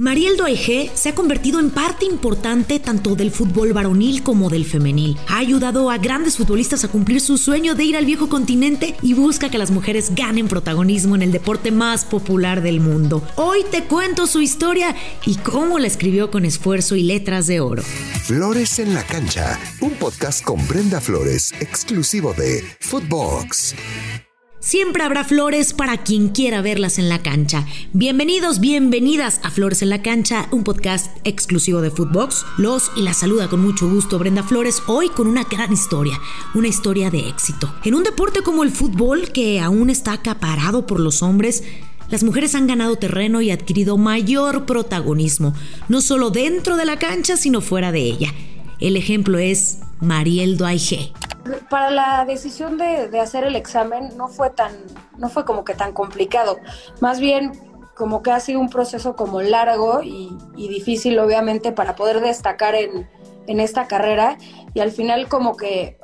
Mariel Doige se ha convertido en parte importante tanto del fútbol varonil como del femenil. Ha ayudado a grandes futbolistas a cumplir su sueño de ir al viejo continente y busca que las mujeres ganen protagonismo en el deporte más popular del mundo. Hoy te cuento su historia y cómo la escribió con esfuerzo y letras de oro. Flores en la cancha, un podcast con Brenda Flores, exclusivo de Footbox. Siempre habrá flores para quien quiera verlas en la cancha. Bienvenidos, bienvenidas a Flores en la Cancha, un podcast exclusivo de Footbox. Los y la saluda con mucho gusto Brenda Flores, hoy con una gran historia, una historia de éxito. En un deporte como el fútbol, que aún está acaparado por los hombres, las mujeres han ganado terreno y adquirido mayor protagonismo, no solo dentro de la cancha, sino fuera de ella. El ejemplo es Mariel Doaige para la decisión de, hacer el examen no fue tan, no fue como que tan complicado. Más bien como que ha sido un proceso como largo y, difícil obviamente para poder destacar en, en, esta carrera y al final como que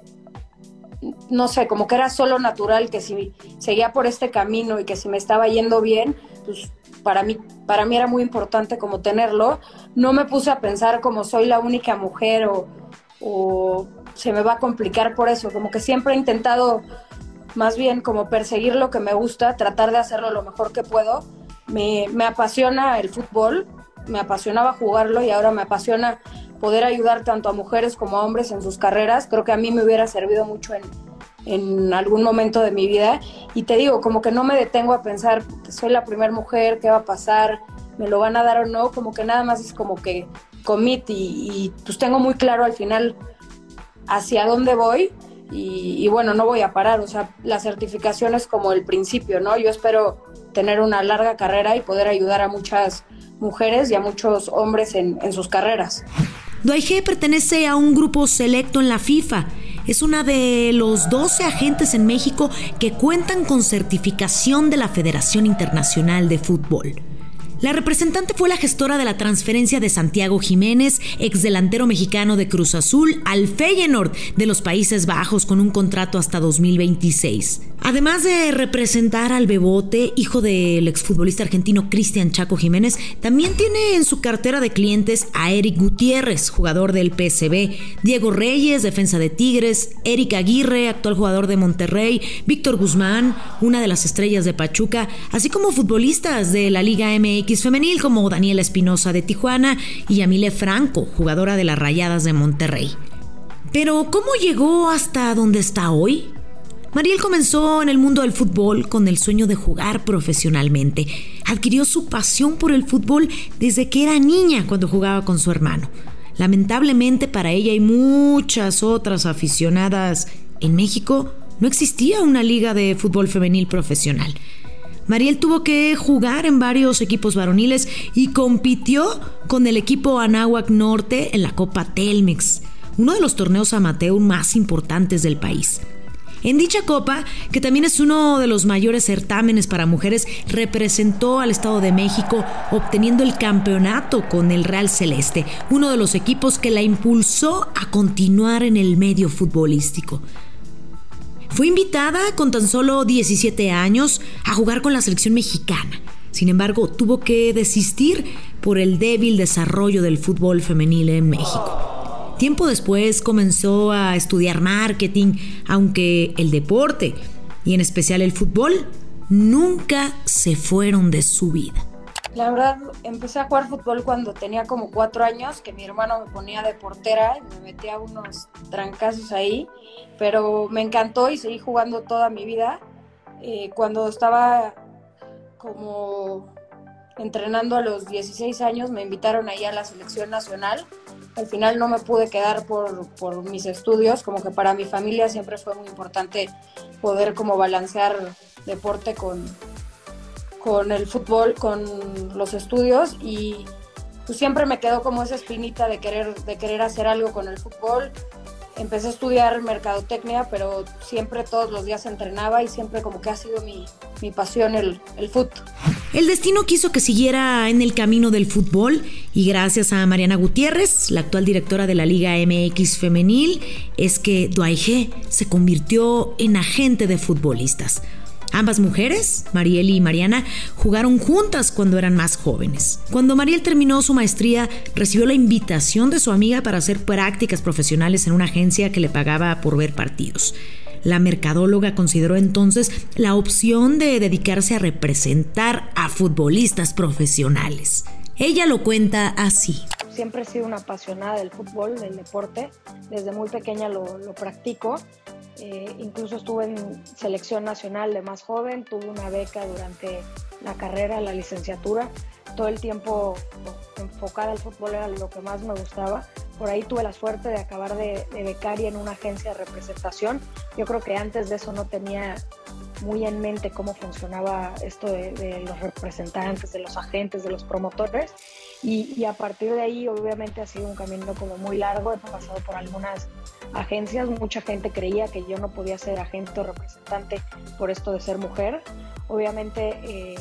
no sé, como que era solo natural que si seguía por este camino y que si me estaba yendo bien, pues para mí, para mí era muy importante como tenerlo. No me puse a pensar como soy la única mujer o, o se me va a complicar por eso, como que siempre he intentado más bien como perseguir lo que me gusta, tratar de hacerlo lo mejor que puedo. Me, apasiona el fútbol, me apasionaba jugarlo y ahora me apasiona poder ayudar tanto a mujeres como a hombres en sus carreras. Creo que a mí me hubiera servido mucho en, en algún momento de mi vida. Y te digo, como que no me detengo a pensar soy la primera mujer, qué va a pasar, me lo van a dar o no, como que nada más es como que commit y, pues tengo muy claro al final hacia dónde voy y, bueno, no voy a parar, o sea, la certificación es como el principio, ¿no? Yo espero tener una larga carrera y poder ayudar a muchas mujeres y a muchos hombres en, sus carreras. Duaige pertenece a un grupo selecto en la FIFA. Es una de los 12 agentes en México que cuentan con certificación de la Federación Internacional de Fútbol. La representante fue la gestora de la transferencia de Santiago Jiménez, ex delantero mexicano de Cruz Azul, al Feyenoord de los Países Bajos con un contrato hasta 2026. Además de representar al Bebote, hijo del exfutbolista argentino Cristian Chaco Jiménez, también tiene en su cartera de clientes a Eric Gutiérrez, jugador del PSB, Diego Reyes, defensa de Tigres, Eric Aguirre, actual jugador de Monterrey, Víctor Guzmán, una de las estrellas de Pachuca, así como futbolistas de la Liga MX femenil como Daniela Espinosa de Tijuana y Yamile Franco, jugadora de las Rayadas de Monterrey. Pero ¿cómo llegó hasta donde está hoy? Mariel comenzó en el mundo del fútbol con el sueño de jugar profesionalmente. Adquirió su pasión por el fútbol desde que era niña cuando jugaba con su hermano. Lamentablemente para ella y muchas otras aficionadas en México no existía una liga de fútbol femenil profesional. Mariel tuvo que jugar en varios equipos varoniles y compitió con el equipo Anáhuac Norte en la Copa Telmex, uno de los torneos amateur más importantes del país. En dicha copa, que también es uno de los mayores certámenes para mujeres, representó al Estado de México obteniendo el campeonato con el Real Celeste, uno de los equipos que la impulsó a continuar en el medio futbolístico. Fue invitada con tan solo 17 años a jugar con la selección mexicana. Sin embargo, tuvo que desistir por el débil desarrollo del fútbol femenil en México. Tiempo después comenzó a estudiar marketing, aunque el deporte, y en especial el fútbol, nunca se fueron de su vida. La verdad, empecé a jugar fútbol cuando tenía como cuatro años, que mi hermano me ponía de portera y me metía unos trancazos ahí, pero me encantó y seguí jugando toda mi vida. Eh, cuando estaba como entrenando a los 16 años, me invitaron ahí a la selección nacional. Al final no me pude quedar por, por mis estudios, como que para mi familia siempre fue muy importante poder como balancear deporte con, con el fútbol, con los estudios y pues siempre me quedó como esa espinita de querer, de querer hacer algo con el fútbol. Empecé a estudiar mercadotecnia, pero siempre todos los días entrenaba y siempre como que ha sido mi, mi pasión el, el fútbol. El destino quiso que siguiera en el camino del fútbol y gracias a Mariana Gutiérrez, la actual directora de la Liga MX femenil, es que Duaige se convirtió en agente de futbolistas. Ambas mujeres, Mariel y Mariana, jugaron juntas cuando eran más jóvenes. Cuando Mariel terminó su maestría, recibió la invitación de su amiga para hacer prácticas profesionales en una agencia que le pagaba por ver partidos. La mercadóloga consideró entonces la opción de dedicarse a representar a futbolistas profesionales. Ella lo cuenta así. Siempre he sido una apasionada del fútbol, del deporte. Desde muy pequeña lo, lo practico eh, incluso estuve en selección nacional de más joven, tuve una beca durante la carrera, la licenciatura. Todo el tiempo enfocada al fútbol era lo que más me gustaba. Por ahí tuve la suerte de acabar de, becaria en una agencia de representación. Yo creo que antes de eso no tenía muy en mente cómo funcionaba esto de, los representantes, de los agentes, de los promotores. Y, y, a partir de ahí, obviamente, ha sido un camino como muy largo. He pasado por algunas agencias. Mucha gente creía que yo no podía ser agente o representante por esto de ser mujer. Obviamente, eh,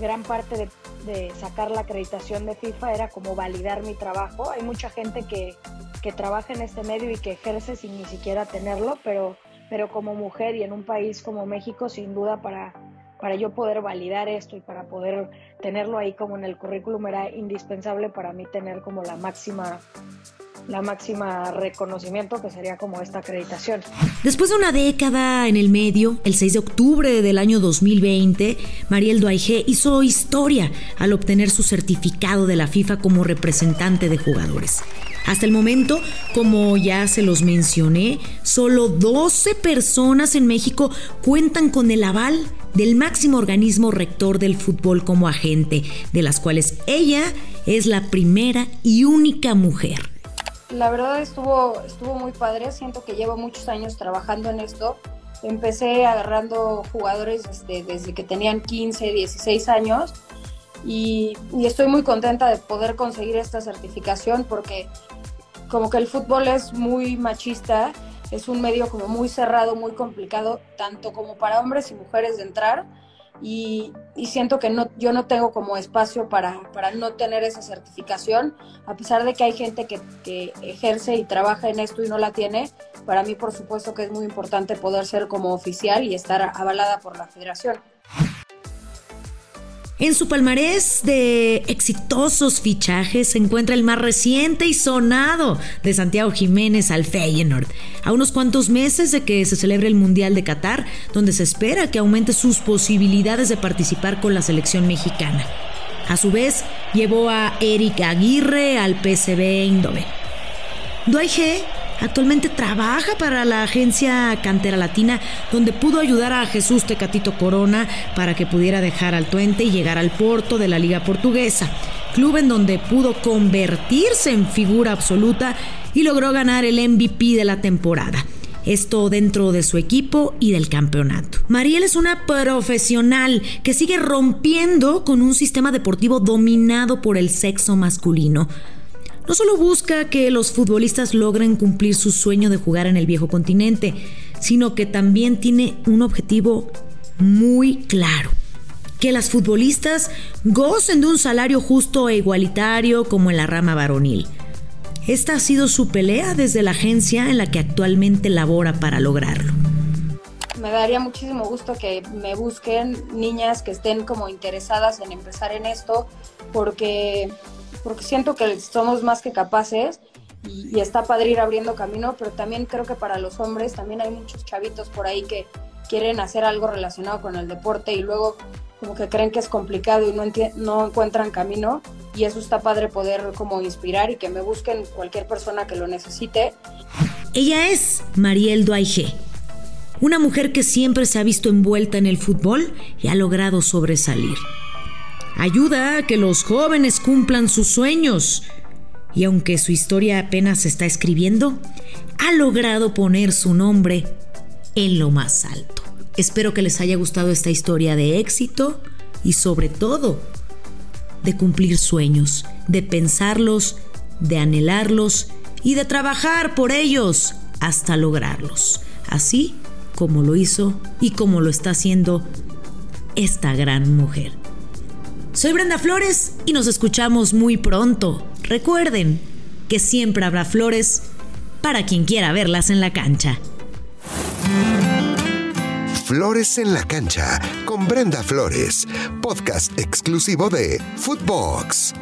gran parte de, de, sacar la acreditación de FIFA era como validar mi trabajo. Hay mucha gente que, que trabaja en este medio y que ejerce sin ni siquiera tenerlo, pero, pero como mujer y en un país como México, sin duda para, para yo poder validar esto y para poder tenerlo ahí como en el currículum era indispensable para mí tener como la máxima la máxima reconocimiento que sería como esta acreditación. Después de una década en el medio, el 6 de octubre del año 2020, Mariel Duaige hizo historia al obtener su certificado de la FIFA como representante de jugadores. Hasta el momento, como ya se los mencioné, solo 12 personas en México cuentan con el aval del máximo organismo rector del fútbol como agente, de las cuales ella es la primera y única mujer. La verdad estuvo, estuvo muy padre, siento que llevo muchos años trabajando en esto. Empecé agarrando jugadores desde, desde que tenían 15, 16 años. Y, y, estoy muy contenta de poder conseguir esta certificación porque como que el fútbol es muy machista, es un medio como muy cerrado, muy complicado, tanto como para hombres y mujeres de entrar y, siento que no, yo no tengo como espacio para, para, no tener esa certificación, a pesar de que hay gente que, que ejerce y trabaja en esto y no la tiene, para mí por supuesto que es muy importante poder ser como oficial y estar avalada por la federación. En su palmarés de exitosos fichajes se encuentra el más reciente y sonado de Santiago Jiménez al Feyenoord, a unos cuantos meses de que se celebre el Mundial de Qatar, donde se espera que aumente sus posibilidades de participar con la selección mexicana. A su vez, llevó a Eric Aguirre al PSV Eindhoven. G Actualmente trabaja para la agencia Cantera Latina, donde pudo ayudar a Jesús Tecatito Corona para que pudiera dejar al Tuente y llegar al Porto de la Liga Portuguesa, club en donde pudo convertirse en figura absoluta y logró ganar el MVP de la temporada. Esto dentro de su equipo y del campeonato. Mariel es una profesional que sigue rompiendo con un sistema deportivo dominado por el sexo masculino no solo busca que los futbolistas logren cumplir su sueño de jugar en el viejo continente, sino que también tiene un objetivo muy claro. Que las futbolistas gocen de un salario justo e igualitario como en la rama varonil. Esta ha sido su pelea desde la agencia en la que actualmente labora para lograrlo. Me daría muchísimo gusto que me busquen niñas que estén como interesadas en empezar en esto, porque porque siento que somos más que capaces y, está padre ir abriendo camino, pero también creo que para los hombres también hay muchos chavitos por ahí que quieren hacer algo relacionado con el deporte y luego como que creen que es complicado y no, encuentran camino y eso está padre poder como inspirar y que me busquen cualquier persona que lo necesite. Ella es Mariel Duaige, una mujer que siempre se ha visto envuelta en el fútbol y ha logrado sobresalir. Ayuda a que los jóvenes cumplan sus sueños. Y aunque su historia apenas se está escribiendo, ha logrado poner su nombre en lo más alto. Espero que les haya gustado esta historia de éxito y sobre todo de cumplir sueños, de pensarlos, de anhelarlos y de trabajar por ellos hasta lograrlos. Así como lo hizo y como lo está haciendo esta gran mujer. Soy Brenda Flores y nos escuchamos muy pronto. Recuerden que siempre habrá flores para quien quiera verlas en la cancha. Flores en la cancha con Brenda Flores, podcast exclusivo de Footbox.